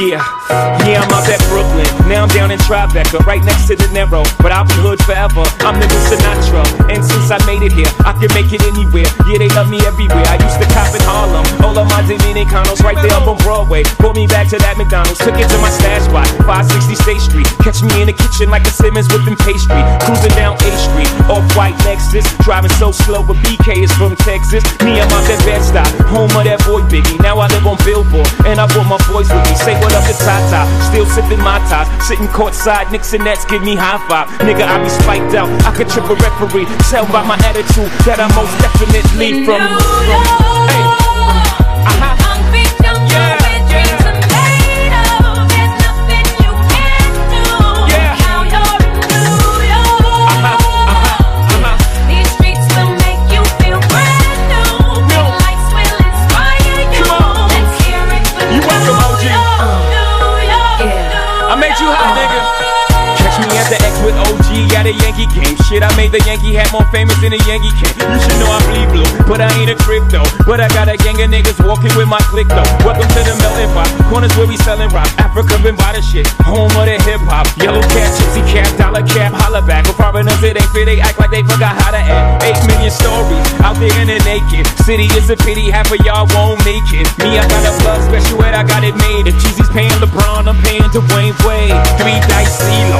Yeah, yeah, I'm out at Brooklyn. Now I'm down in Tribeca, right next to the Narrow. But I'll be hood forever. I'm the new Sinatra. And since I made it here, I can make it anywhere. Yeah, they love me everywhere. I used to cop in Harlem. Dominicanos right there up on Broadway. Brought me back to that McDonald's. Took it to my stash spot, 560 State Street. Catch me in the kitchen like a Simmons whipping pastry. Cruising down A Street, off white Lexus. Driving so slow, but BK is from Texas. Me, I'm out that Bed-Stuy, home of that boy Biggie. Now I live on Billboard, and I brought my boys with me. Say what up to Tata, still sipping my ties. Sitting courtside, Knicks and Nets give me high five. Nigga, I be spiked out. I could trip a referee. Tell by my attitude that I'm most definitely from. Yankee game. Shit, I made the Yankee hat more famous than a Yankee can. You should know I bleed blue, but I ain't a crypto. But I got a gang of niggas walking with my click though. Welcome to the melting pot. Corners where we selling rock. Africa been by the shit. Home of the hip hop. Yellow cap, gypsy cap, dollar cap, holla back. But foreigners, it ain't fit. They act like they forgot how to act. Eight million stories out there in the naked city. It's a pity half of y'all won't make it. Me, I got a blood special ed, I got it made. If Jeezy's paying LeBron, I'm paying Dwayne Wade. Three dice CeeLo,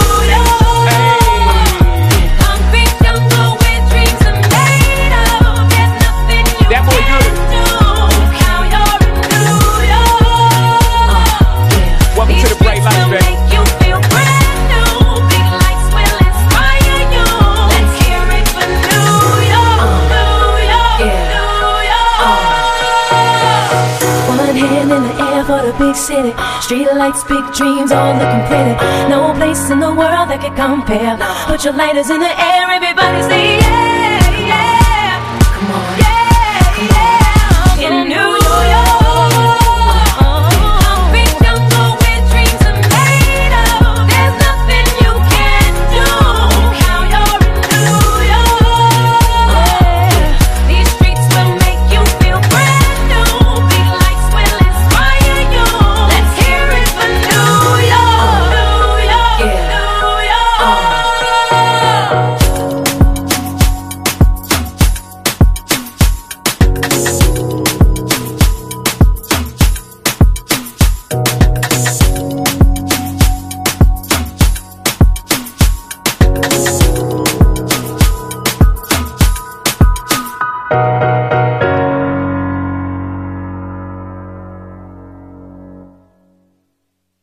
big city. Street lights, big dreams, all looking pretty. No place in the world that can compare. Put your lighters in the air, everybody say yeah.